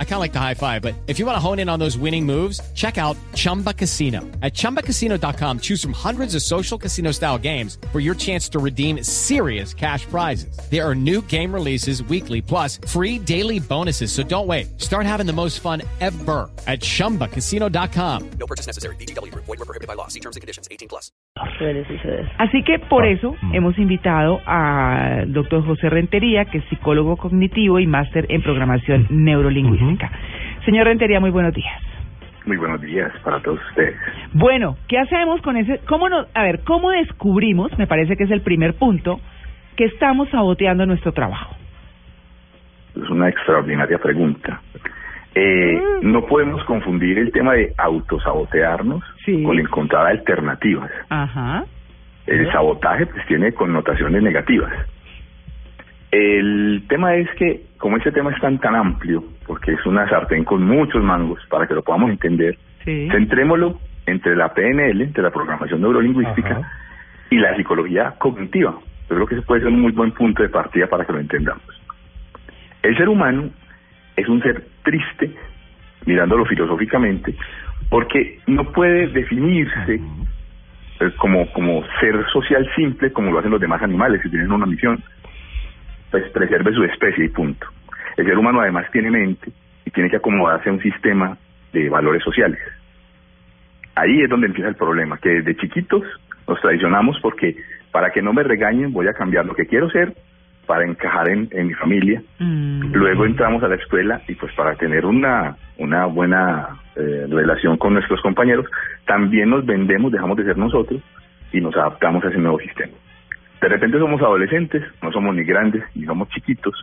I kind of like the high five, but if you want to hone in on those winning moves, check out Chumba Casino. At ChumbaCasino.com, choose from hundreds of social casino style games for your chance to redeem serious cash prizes. There are new game releases weekly, plus free daily bonuses. So don't wait. Start having the most fun ever at ChumbaCasino.com. No purchase necessary. BGW. Void were prohibited by law. See terms and conditions. 18 plus. Así que por oh. eso mm. hemos invitado al doctor José Rentería, que es psicólogo cognitivo y máster en programación mm-hmm. neurolingüística. Señor Rentería, muy buenos días. Muy buenos días para todos ustedes. Bueno, ¿qué hacemos con ese? ¿Cómo nos, a ver, cómo descubrimos? Me parece que es el primer punto que estamos saboteando nuestro trabajo. Es una extraordinaria pregunta. Eh, No podemos confundir el tema de autosabotearnos Sí. con encontrar alternativas. Ajá. El sabotaje pues tiene connotaciones negativas. El tema es que, como este tema es tan tan amplio, porque es una sartén con muchos mangos, para que lo podamos entender, Sí. centrémoslo entre la PNL, entre la programación neurolingüística, y la psicología cognitiva. Yo creo que ese puede ser un muy buen punto de partida para que lo entendamos. El ser humano es un ser triste, mirándolo filosóficamente, porque no puede definirse como, como ser social simple como lo hacen los demás animales que tienen una misión, pues preserve su especie y punto. El ser humano además tiene mente y tiene que acomodarse a un sistema de valores sociales. Ahí es donde empieza el problema, que desde chiquitos nos traicionamos porque para que no me regañen voy a cambiar lo que quiero ser para encajar en, en mi familia. Mm. Luego entramos a la escuela y pues para tener una, una buena eh, relación con nuestros compañeros, también nos vendemos, dejamos de ser nosotros y nos adaptamos a ese nuevo sistema. De repente somos adolescentes, no somos ni grandes ni somos chiquitos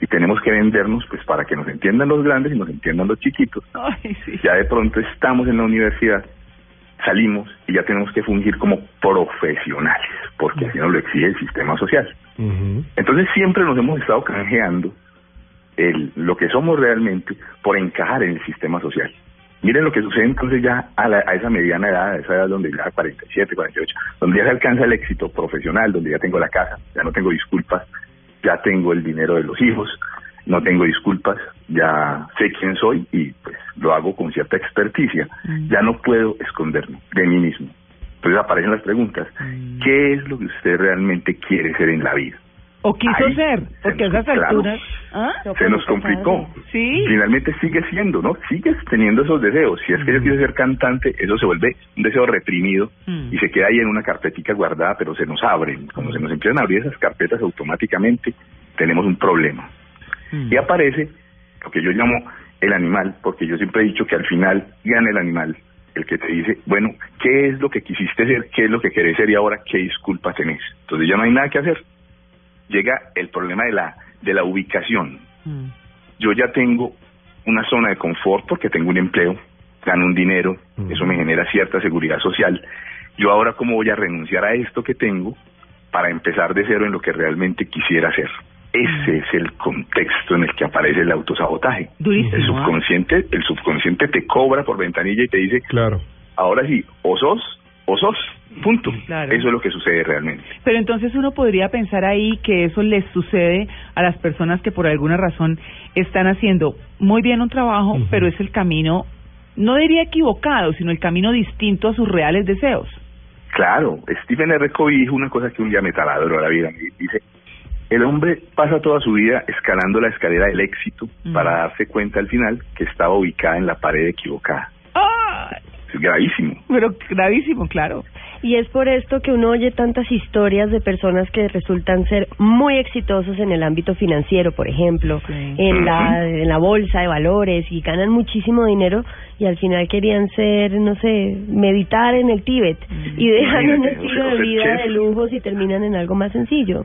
y tenemos que vendernos pues para que nos entiendan los grandes y nos entiendan los chiquitos. Ay, sí. Ya de pronto estamos en la universidad, salimos y ya tenemos que fungir como profesionales, porque así nos lo exige el sistema social. Entonces siempre nos hemos estado canjeando el, lo que somos realmente por encajar en el sistema social. Miren lo que sucede entonces ya a, la- a esa mediana edad, a esa edad donde ya 47, 48, donde ya se alcanza el éxito profesional, donde ya tengo la casa, ya no tengo disculpas, ya tengo el dinero de los hijos, no tengo disculpas, ya sé quién soy y pues lo hago con cierta experticia. Ya no puedo esconderme de mí mismo. Entonces aparecen las preguntas, ¿qué es lo que usted realmente quiere ser en la vida? O quiso Ahí, ser, porque a esas claro. alturas. ¿Ah? se nos complicó. Sí. Finalmente sigue siendo, ¿no? Sigues teniendo esos deseos. Si es que yo quiero ser cantante, eso se vuelve un deseo reprimido Mm. y se queda ahí en una carpetica guardada, pero se nos abren. Cuando se nos empiezan a abrir esas carpetas automáticamente, tenemos un problema. Mm. Y aparece lo que yo llamo el animal, porque yo siempre he dicho que al final gana el animal, el que te dice, bueno, ¿qué es lo que quisiste ser? ¿Qué es lo que querés ser? Y ahora, ¿qué disculpas tenés? Entonces ya no hay nada que hacer. Llega el problema de la, de la ubicación. Mm. Yo ya tengo una zona de confort porque tengo un empleo, gano un dinero, eso me genera cierta seguridad social. Yo ahora, ¿cómo voy a renunciar a esto que tengo para empezar de cero en lo que realmente quisiera hacer? Ese es el contexto en el que aparece el autosabotaje. Durísimo, El ¿ah? subconsciente, el subconsciente te cobra por ventanilla y te dice, Claro. ahora sí, o sos, o sos, punto. Claro. Eso es lo que sucede realmente. Pero entonces uno podría pensar ahí que eso les sucede a las personas que por alguna razón están haciendo muy bien un trabajo, pero es el camino, no diría equivocado, sino el camino distinto a sus reales deseos. Claro, Stephen R. Covey dijo una cosa que un día me taladró la vida. Dice, el hombre pasa toda su vida escalando la escalera del éxito Mm. para darse cuenta al final que estaba ubicada en la pared equivocada. ¡Ah! Es gravísimo. Pero gravísimo, claro. Y es por esto que uno oye tantas historias de personas que resultan ser muy exitosos en el ámbito financiero, por ejemplo, Sí. en la Ujú. en la bolsa de valores y ganan muchísimo dinero y al final querían ser, no sé, meditar en el Tíbet y dejan un estilo de vida chef. de lujos y terminan en algo más sencillo.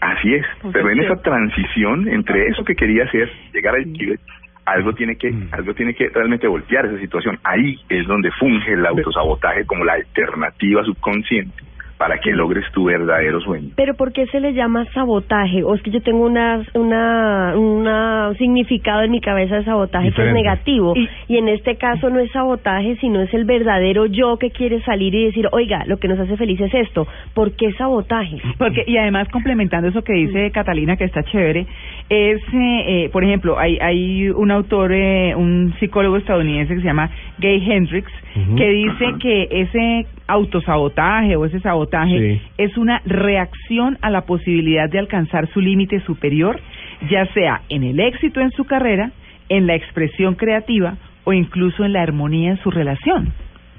Así es. O Pero en esa transición entre eso que quería hacer, llegar al Tíbet, algo tiene que Mm. algo tiene que realmente voltear esa situación. Ahí es donde funge el autosabotaje como la alternativa subconsciente para que logres tu verdadero sueño. Pero ¿por qué se le llama sabotaje? O es que yo tengo una una una un significado en mi cabeza de sabotaje que es Diferente. negativo Y- y, en este caso no es sabotaje, sino es el verdadero yo que quiere salir y decir, "Oiga, lo que nos hace feliz es esto." ¿Por qué sabotaje? Porque, y además, complementando eso que dice Catalina, que está chévere, es, eh, eh, por ejemplo, hay, hay un autor, eh, un psicólogo estadounidense que se llama Gay Hendricks, Ujú. que dice que ese autosabotaje o ese sabotaje Sí. es una reacción a la posibilidad de alcanzar su límite superior, ya sea en el éxito en su carrera, en la expresión creativa o incluso en la armonía en su relación.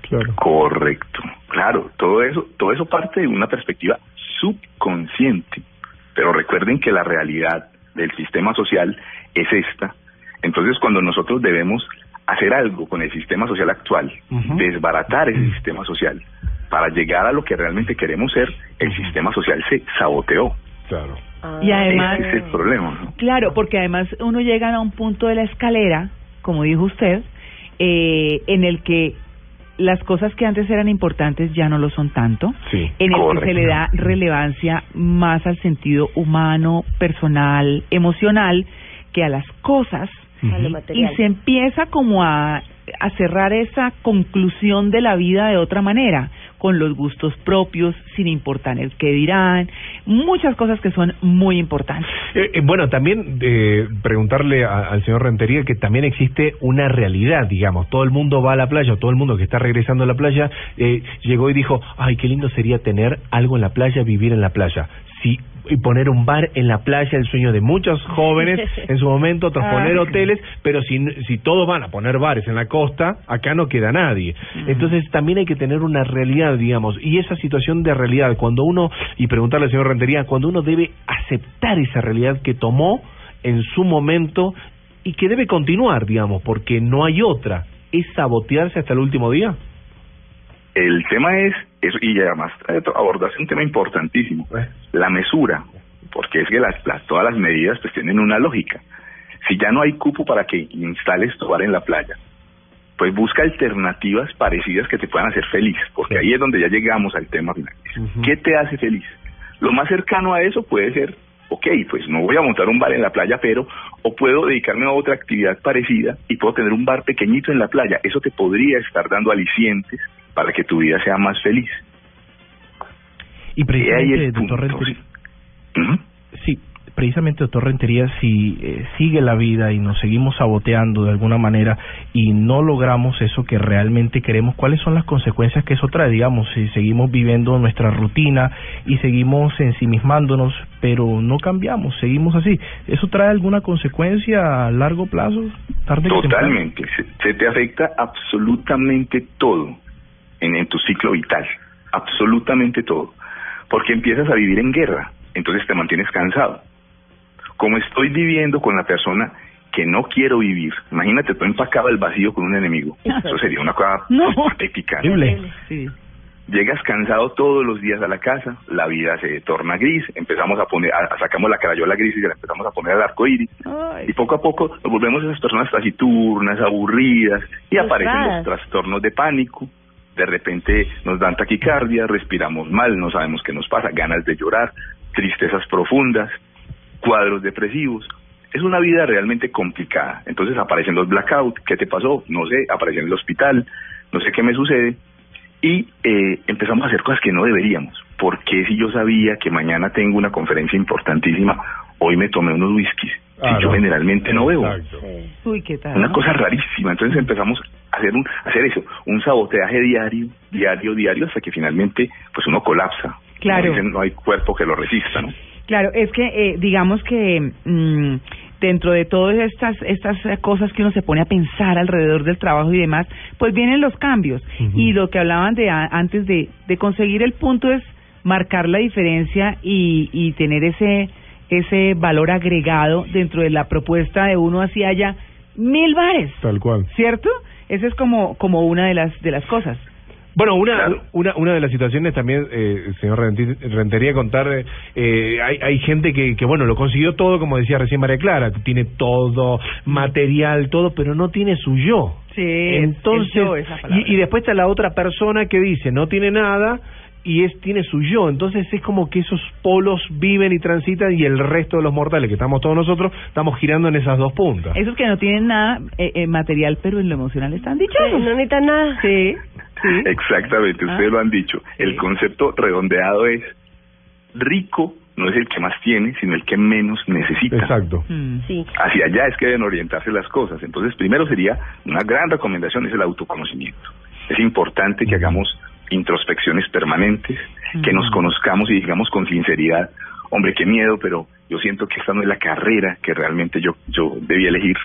Claro. Correcto, claro, todo eso, todo eso parte de una perspectiva subconsciente. Pero recuerden que la realidad del sistema social es esta. Entonces, cuando nosotros debemos hacer algo con el sistema social actual, desbaratar ese sistema social para llegar a lo que realmente queremos ser, el sistema social se saboteó. Claro. Y además- Ese es el problema. ¿no? Claro, porque además uno llega a un punto de la escalera, como dijo usted, eh, en el que las cosas que antes eran importantes ya no lo son tanto, Sí. en el que se le da relevancia más al sentido humano, personal, emocional, que a las cosas, y se empieza como a, a cerrar esa conclusión de la vida de otra manera, con los gustos propios, sin importar el que dirán, muchas cosas que son muy importantes. Eh, eh, bueno, también eh, preguntarle al señor Rentería que también existe una realidad, digamos. Todo el mundo va a la playa, todo el mundo que está regresando a la playa, eh, llegó y dijo, ay, qué lindo sería tener algo en la playa, vivir en la playa. Sí, y poner un bar en la playa, el sueño de muchos jóvenes en su momento, otros poner hoteles, pero si, si todos van a poner bares en la costa, acá no queda nadie. Entonces también hay que tener una realidad, digamos, y esa situación de realidad, cuando uno, y preguntarle al señor Rentería, cuando uno debe aceptar esa realidad que tomó en su momento y que debe continuar, digamos, porque no hay otra, es sabotearse hasta el último día. El tema es, eso, y además eh, abordaste un tema importantísimo, la mesura, porque es que las, las, todas las medidas pues tienen una lógica. Si ya no hay cupo para que instales tu bar en la playa, pues busca alternativas parecidas que te puedan hacer feliz, porque ahí es donde ya llegamos al tema final. ¿Qué te hace feliz? Lo más cercano a eso puede ser, ok, pues no voy a montar un bar en la playa, pero o puedo dedicarme a otra actividad parecida y puedo tener un bar pequeñito en la playa. Eso te podría estar dando alicientes para que tu vida sea más feliz. Y precisamente, doctor. Rentería, sí, precisamente, doctor Rentería, si eh, sigue la vida y nos seguimos saboteando de alguna manera y no logramos eso que realmente queremos, ¿cuáles son las consecuencias que eso trae? Digamos, si seguimos viviendo nuestra rutina y seguimos ensimismándonos, pero no cambiamos, seguimos así, ¿eso trae alguna consecuencia a largo plazo? Tarde? Totalmente. Se, se te afecta absolutamente todo en, en tu ciclo vital. Absolutamente todo. Porque empiezas a vivir en guerra. Entonces te mantienes cansado. Como estoy viviendo con la persona que no quiero vivir. Imagínate, tú empacado el vacío con un enemigo. Eso sería una cosa No. patética. ¿no? Horrible. Sí. Llegas cansado todos los días a la casa, la vida se torna gris, empezamos a poner, a- sacamos la carayola gris y la empezamos a poner al arco iris, Ay. y poco a poco nos volvemos esas personas taciturnas, aburridas, y aparecen los trastornos de pánico. De repente nos dan taquicardia, respiramos mal, no sabemos qué nos pasa, ganas de llorar, tristezas profundas, cuadros depresivos. Es una vida realmente complicada. Entonces aparecen los blackouts, ¿qué te pasó? No sé, aparece en el hospital, no sé qué me sucede. Y eh, empezamos a hacer cosas que no deberíamos. porque si yo sabía que mañana tengo una conferencia importantísima, hoy me tomé unos whiskies? Ah, que yo no. generalmente no. Exacto. Uy, qué tal. Una cosa rarísima. Entonces empezamos a hacer un hacer eso, un saboteaje diario, diario, diario, hasta que finalmente pues uno colapsa. Claro. Dicen, no hay cuerpo que lo resista, ¿no? Claro, es que eh, digamos que mm, dentro de todas estas estas cosas que uno se pone a pensar alrededor del trabajo y demás, pues vienen los cambios. Y lo que hablaban de a- antes de, de conseguir el punto es marcar la diferencia y, y tener ese ese valor agregado dentro de la propuesta de uno así haya mil bares, Tal cual. ¿cierto? Esa es como como una de las de las cosas. Bueno, una, Claro. una, una de las situaciones también, eh, señor Rentería, contar, eh, hay, hay gente que, que, bueno, lo consiguió todo, como decía recién María Clara, tiene todo, material, todo, pero no tiene su yo. Sí, Entonces, el yo, esa palabra. y, y después está la otra persona que dice, no tiene nada, y es tiene su yo. Entonces es como que esos polos viven y transitan y el resto de los mortales, que estamos todos nosotros, estamos girando en esas dos puntas. Esos que no tienen nada eh, eh, material, pero en lo emocional están dichosos. Sí, no necesitan nada. Sí, sí. Exactamente, ustedes Ah. lo han dicho. El Sí. concepto redondeado es rico no es el que más tiene, sino el que menos necesita. Exacto. Mm. Sí. Hacia allá es que deben orientarse las cosas. Entonces, primero sería una gran recomendación es el autoconocimiento. Es importante que hagamos introspecciones permanentes, que nos conozcamos y digamos con sinceridad, hombre, qué miedo, pero yo siento que esta no es la carrera que realmente yo yo debía elegir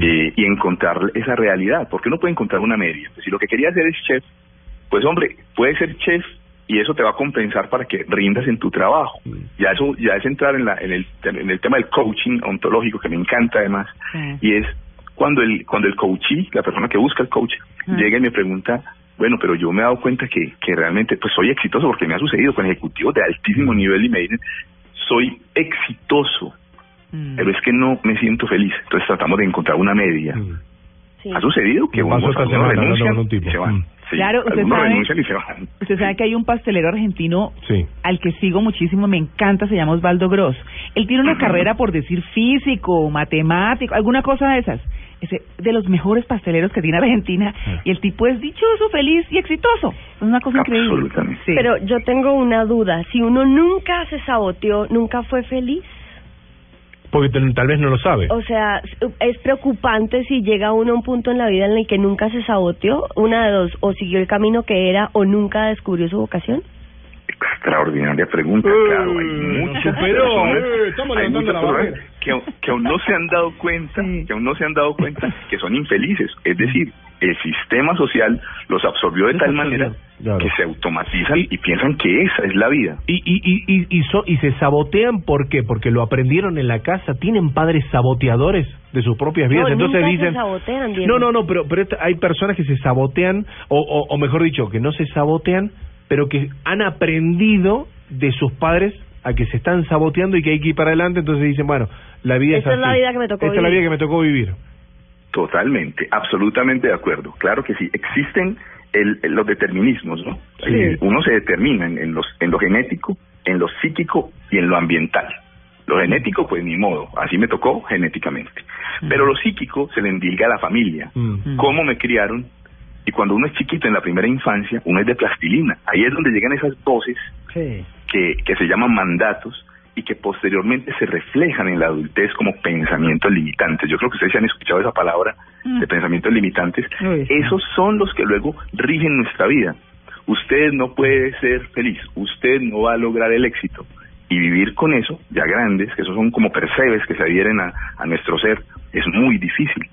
eh, y encontrar esa realidad, porque uno puede encontrar una media. Pues, si lo que quería hacer es chef, pues hombre, puede ser chef y eso te va a compensar para que rindas en tu trabajo. Ya eso ya es entrar en, la, en, el, en el tema del coaching ontológico que me encanta además Sí. y es cuando el cuando el coachee, la persona que busca el coach, Ah. llega y me pregunta, bueno, pero yo me he dado cuenta que, que realmente pues soy exitoso porque me ha sucedido con ejecutivos de altísimo nivel y me dicen, soy exitoso, Mm. pero es que no me siento feliz. Entonces tratamos de encontrar una media. Mm. Sí. ¿Ha sucedido que unos, semana renuncian con un tipo. y se van? Mm. Sí, Claro, usted sabe- renuncian y se van. Usted sabe que hay un pastelero argentino Sí. al que sigo muchísimo, me encanta, se llama Osvaldo Gross. Él tiene una carrera por decir físico, matemático, alguna cosa de esas. Es de los mejores pasteleros que tiene Argentina y el tipo es dichoso, feliz y exitoso. Es una cosa increíble. Absolutamente. Sí. Pero yo tengo una duda. Si uno nunca se saboteó, nunca fue feliz. Porque tal vez no lo sabe. O sea, es preocupante si llega uno a un punto en la vida en el que nunca se saboteó, una de dos, o siguió el camino que era o nunca descubrió su vocación. Extraordinaria pregunta, Eh, claro. Hay nos muchas superó, personas, eh, estamos hay levantando muchas la personas que, aún- que aún no se han dado cuenta, que aún no se han dado cuenta que son infelices. Es decir, el sistema social los absorbió de tal manera claro. que se automatizan Y- y, piensan que esa es la vida. Y, y, y, y, y, so- y se sabotean, ¿por qué? Porque lo aprendieron en la casa. Tienen padres saboteadores de sus propias vidas. No, Entonces dicen. sabotean, no, no, no, pero, pero esta- hay personas que se sabotean, o, o, o mejor dicho, que no se sabotean, pero que han aprendido de sus padres a que se están saboteando y que hay que ir para adelante. Entonces dicen, bueno, la vida Esta es es la así. vida que me tocó Esta es la vivir. vida que me tocó vivir. Totalmente, absolutamente de acuerdo. Claro que sí, existen el, el- los determinismos, ¿no? Sí. Uno se determina en, en los, en lo genético, en lo psíquico y en lo ambiental. Lo genético, pues ni modo, así me tocó genéticamente. Pero lo psíquico se le endilga a la familia. Mm. ¿Cómo me criaron? Y cuando uno es chiquito en la primera infancia, uno es de plastilina. Ahí es donde llegan esas voces Sí. que, que se llaman mandatos y que posteriormente se reflejan en la adultez como pensamientos limitantes. Yo creo que ustedes ya han escuchado esa palabra Mm. de pensamientos limitantes. Sí. Esos son los que luego rigen nuestra vida. Usted no puede ser feliz, usted no va a lograr el éxito. Y vivir con eso, ya grandes, que esos son como percebes que se adhieren a, a nuestro ser, es muy difícil.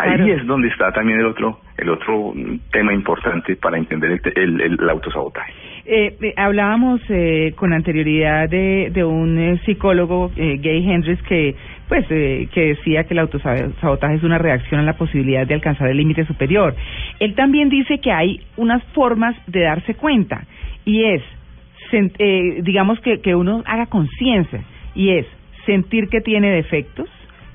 Ahí Claro. es donde está también el otro el otro tema importante para entender el, el, el autosabotaje. Eh, eh, hablábamos eh, con anterioridad de, de un eh, psicólogo, eh, Gay Hendricks, que pues eh, que decía que el autosabotaje es una reacción a la posibilidad de alcanzar el límite superior. Él también dice que hay unas formas de darse cuenta y es, eh, digamos que, que uno haga conciencia y es sentir que tiene defectos,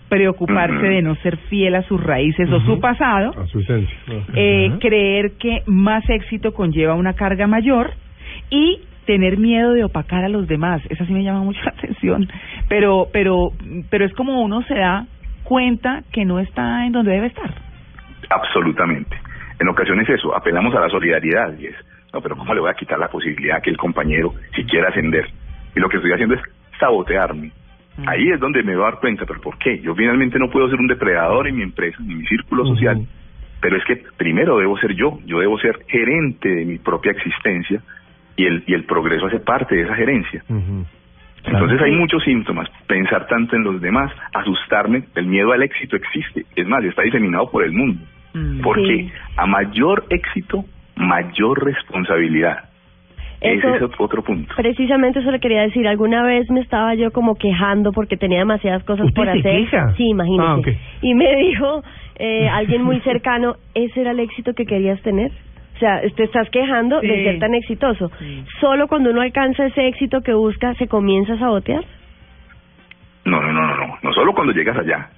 preocuparse de no ser fiel a sus raíces o su pasado, A su esencia. eh, creer que más éxito conlleva una carga mayor y tener miedo de opacar a los demás. Esa sí me llama mucho la atención. Pero, pero, pero es como uno se da cuenta que no está en donde debe estar. Absolutamente. En ocasiones eso, apelamos a la solidaridad y es, no, pero ¿cómo le voy a quitar la posibilidad que el compañero si quiera ascender? Y lo que estoy haciendo es sabotearme. Mm. Ahí es donde me voy a dar cuenta, pero ¿por qué? Yo finalmente no puedo ser un depredador en mi empresa, en mi círculo social, pero es que primero debo ser yo, yo debo ser gerente de mi propia existencia y el, y el progreso hace parte de esa gerencia. Entonces hay muchos síntomas. Pensar tanto en los demás, asustarme, el miedo al éxito existe. Es más, está diseminado por el mundo. Mm. Porque Sí. a mayor éxito, mayor responsabilidad. Eso- Ese es otro, punto. Precisamente eso le quería decir. Alguna vez me estaba yo como quejando porque tenía demasiadas cosas ¿Usted por se hacer. queja? Sí, imagínese. Ah, ok. Y me dijo eh, alguien muy cercano, ¿ese era el éxito que querías tener? O sea, te estás quejando de Sí. ser tan exitoso. Sí. Solo cuando uno alcanza ese éxito que busca, se comienza a sabotear. No, no, no, no, no. No solo cuando llegas allá.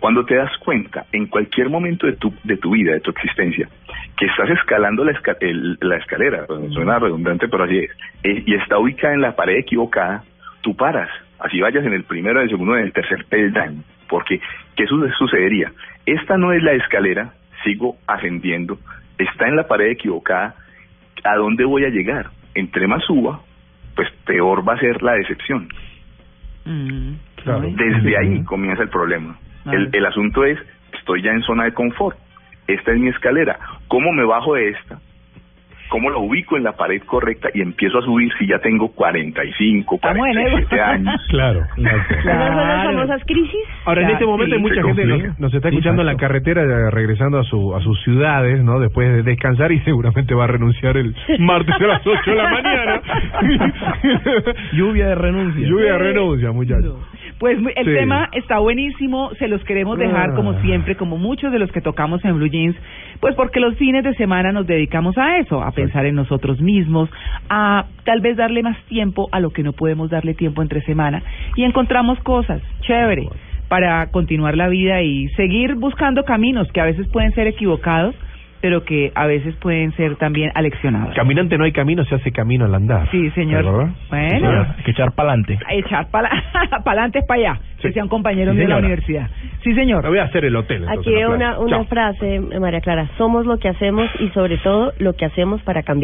Cuando te das cuenta, en cualquier momento de tu, de tu vida, de tu existencia, que estás escalando la, esca- el- la escalera, pues, suena redundante, pero así es, eh, y está ubicada en la pared equivocada, tú paras, así vayas en el primero, en el segundo, en el tercer peldaño, porque ¿qué su- sucedería? Esta no es la escalera, sigo ascendiendo, está en la pared equivocada, ¿a dónde voy a llegar? Entre más suba, pues peor va a ser la decepción. Mm, Claro. Desde ahí comienza el problema. El, el asunto es, estoy ya en zona de confort. Esta es mi escalera. ¿Cómo me bajo de esta? ¿Cómo lo ubico en la pared correcta y empiezo a subir si ya tengo 45, Estamos en 47 eso. años? Claro. ¿Esas son las Claro. famosas crisis? Ahora, en Claro, este momento sí. hay mucha gente nos, nos está escuchando en la carretera eh, regresando a su a sus ciudades, ¿no? Después de descansar y seguramente va a renunciar el martes a las 8 de la mañana. Lluvia de renuncia. Lluvia de renuncia, muchachos. Pues el Sí. tema está buenísimo, se los queremos dejar Ah. como siempre, como muchos de los que tocamos en Blue Jeans, pues porque los fines de semana nos dedicamos a eso, a pensar en nosotros mismos, a tal vez darle más tiempo a lo que no podemos darle tiempo entre semana y encontramos cosas, chévere, para continuar la vida y seguir buscando caminos que a veces pueden ser equivocados, pero que a veces pueden ser también aleccionados. Caminante no hay camino, se hace camino al andar. Sí, señor. ¿Verdad? Bueno, Hay que echar para adelante. a echar para adelante para allá, Sí. que sea un compañero Sí, de la universidad. Sí, señor. Me voy a hacer el hotel. entonces, Aquí una, una Chao. frase, María Clara. Somos lo que hacemos y sobre todo lo que hacemos para cambiar.